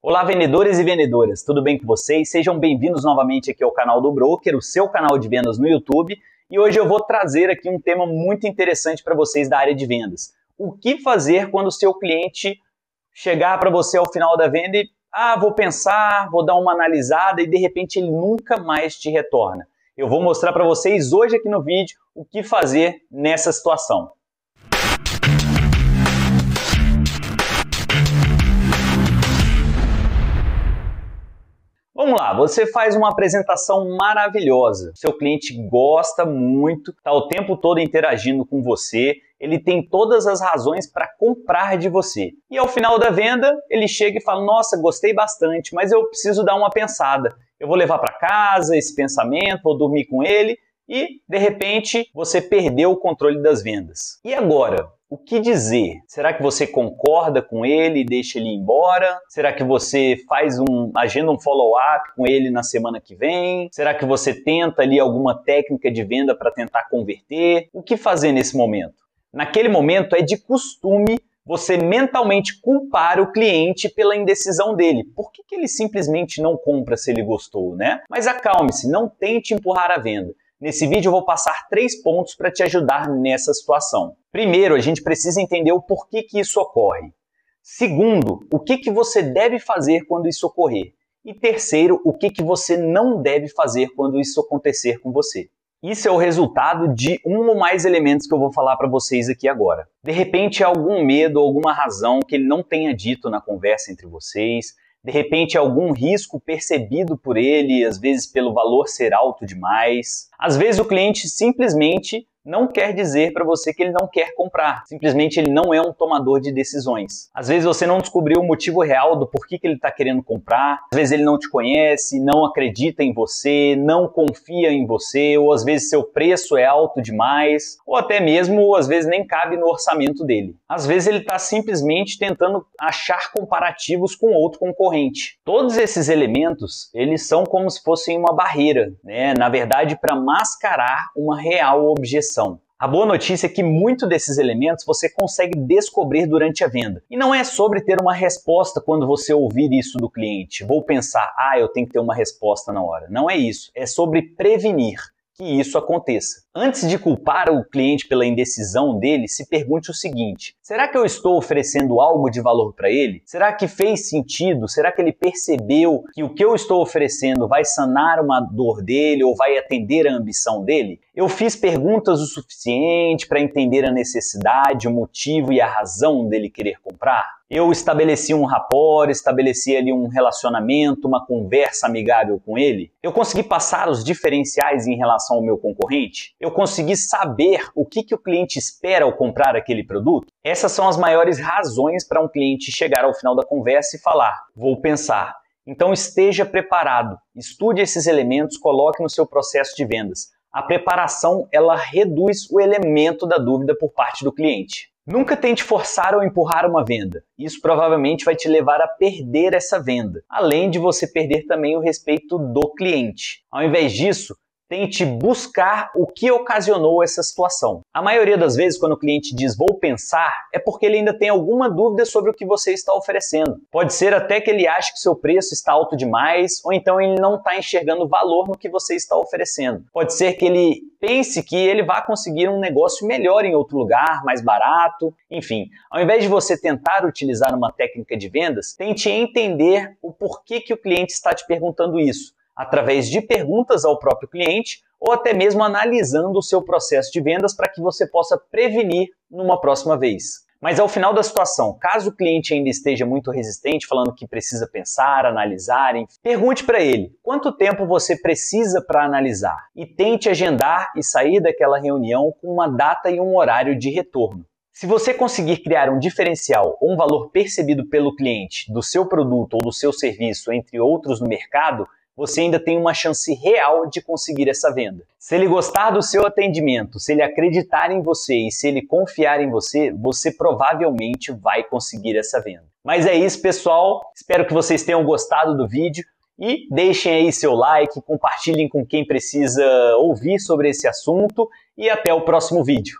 Olá, vendedores e vendedoras, tudo bem com vocês? Sejam bem-vindos novamente aqui ao canal do Broker, o seu canal de vendas no YouTube. E hoje eu vou trazer aqui um tema muito interessante para vocês da área de vendas. O que fazer quando o seu cliente chegar para você ao final da venda e, ah, vou pensar, vou dar uma analisada e de repente ele nunca mais te retorna. Eu vou mostrar para vocês hoje aqui no vídeo o que fazer nessa situação. Lá, você faz uma apresentação maravilhosa, seu cliente gosta muito, está o tempo todo interagindo com você, ele tem todas as razões para comprar de você. E ao final da venda, ele chega e fala: Nossa, gostei bastante, mas eu preciso dar uma pensada. Eu vou levar para casa esse pensamento, vou dormir com ele e de repente você perdeu o controle das vendas. E agora? O que dizer? Será que você concorda com ele e deixa ele embora? Será que você faz um agenda um follow-up com ele na semana que vem? Será que você tenta ali alguma técnica de venda para tentar converter? O que fazer nesse momento? Naquele momento é de costume você mentalmente culpar o cliente pela indecisão dele. Por que, que ele simplesmente não compra se ele gostou, né? Mas acalme-se, não tente empurrar a venda. Nesse vídeo eu vou passar três pontos para te ajudar nessa situação. Primeiro, a gente precisa entender o porquê que isso ocorre. Segundo, o que, que você deve fazer quando isso ocorrer. E terceiro, o que, que você não deve fazer quando isso acontecer com você. Isso é o resultado de um ou mais elementos que eu vou falar para vocês aqui agora. De repente, algum medo, alguma razão que ele não tenha dito na conversa entre vocês, de repente algum risco percebido por ele, às vezes pelo valor ser alto demais. Às vezes o cliente simplesmente não quer dizer para você que ele não quer comprar. Simplesmente ele não é um tomador de decisões. Às vezes você não descobriu o motivo real do porquê que ele está querendo comprar. Às vezes ele não te conhece, não acredita em você, não confia em você, ou às vezes seu preço é alto demais, ou até mesmo às vezes nem cabe no orçamento dele. Às vezes ele está simplesmente tentando achar comparativos com outro concorrente. Todos esses elementos eles são como se fossem uma barreira, né? Na verdade, para mascarar uma real objeção a boa notícia é que muito desses elementos você consegue descobrir durante a venda. E não é sobre ter uma resposta quando você ouvir isso do cliente. Vou pensar, ah, eu tenho que ter uma resposta na hora. Não é isso. É sobre prevenir que isso aconteça. Antes de culpar o cliente pela indecisão dele, se pergunte o seguinte: será que eu estou oferecendo algo de valor para ele? Será que fez sentido? Será que ele percebeu que o que eu estou oferecendo vai sanar uma dor dele ou vai atender a ambição dele? Eu fiz perguntas o suficiente para entender a necessidade, o motivo e a razão dele querer comprar? Eu estabeleci um rapport, estabeleci ali um relacionamento, uma conversa amigável com ele, eu consegui passar os diferenciais em relação ao meu concorrente, eu consegui saber o que, que o cliente espera ao comprar aquele produto. Essas são as maiores razões para um cliente chegar ao final da conversa e falar: vou pensar. Então esteja preparado, estude esses elementos, coloque no seu processo de vendas. A preparação ela reduz o elemento da dúvida por parte do cliente. Nunca tente forçar ou empurrar uma venda. Isso provavelmente vai te levar a perder essa venda, além de você perder também o respeito do cliente. Ao invés disso, tente buscar o que ocasionou essa situação. A maioria das vezes, quando o cliente diz vou pensar, é porque ele ainda tem alguma dúvida sobre o que você está oferecendo. Pode ser até que ele ache que seu preço está alto demais, ou então ele não está enxergando valor no que você está oferecendo. Pode ser que ele pense que ele vai conseguir um negócio melhor em outro lugar, mais barato, enfim. Ao invés de você tentar utilizar uma técnica de vendas, tente entender o porquê que o cliente está te perguntando isso através de perguntas ao próprio cliente ou até mesmo analisando o seu processo de vendas para que você possa prevenir numa próxima vez. Mas ao final da situação, caso o cliente ainda esteja muito resistente, falando que precisa pensar, analisar, enfim, pergunte para ele quanto tempo você precisa para analisar e tente agendar e sair daquela reunião com uma data e um horário de retorno. Se você conseguir criar um diferencial ou um valor percebido pelo cliente do seu produto ou do seu serviço, entre outros no mercado, você ainda tem uma chance real de conseguir essa venda. Se ele gostar do seu atendimento, se ele acreditar em você e se ele confiar em você, você provavelmente vai conseguir essa venda. Mas é isso, pessoal. Espero que vocês tenham gostado do vídeo e deixem aí seu like, compartilhem com quem precisa ouvir sobre esse assunto e até o próximo vídeo.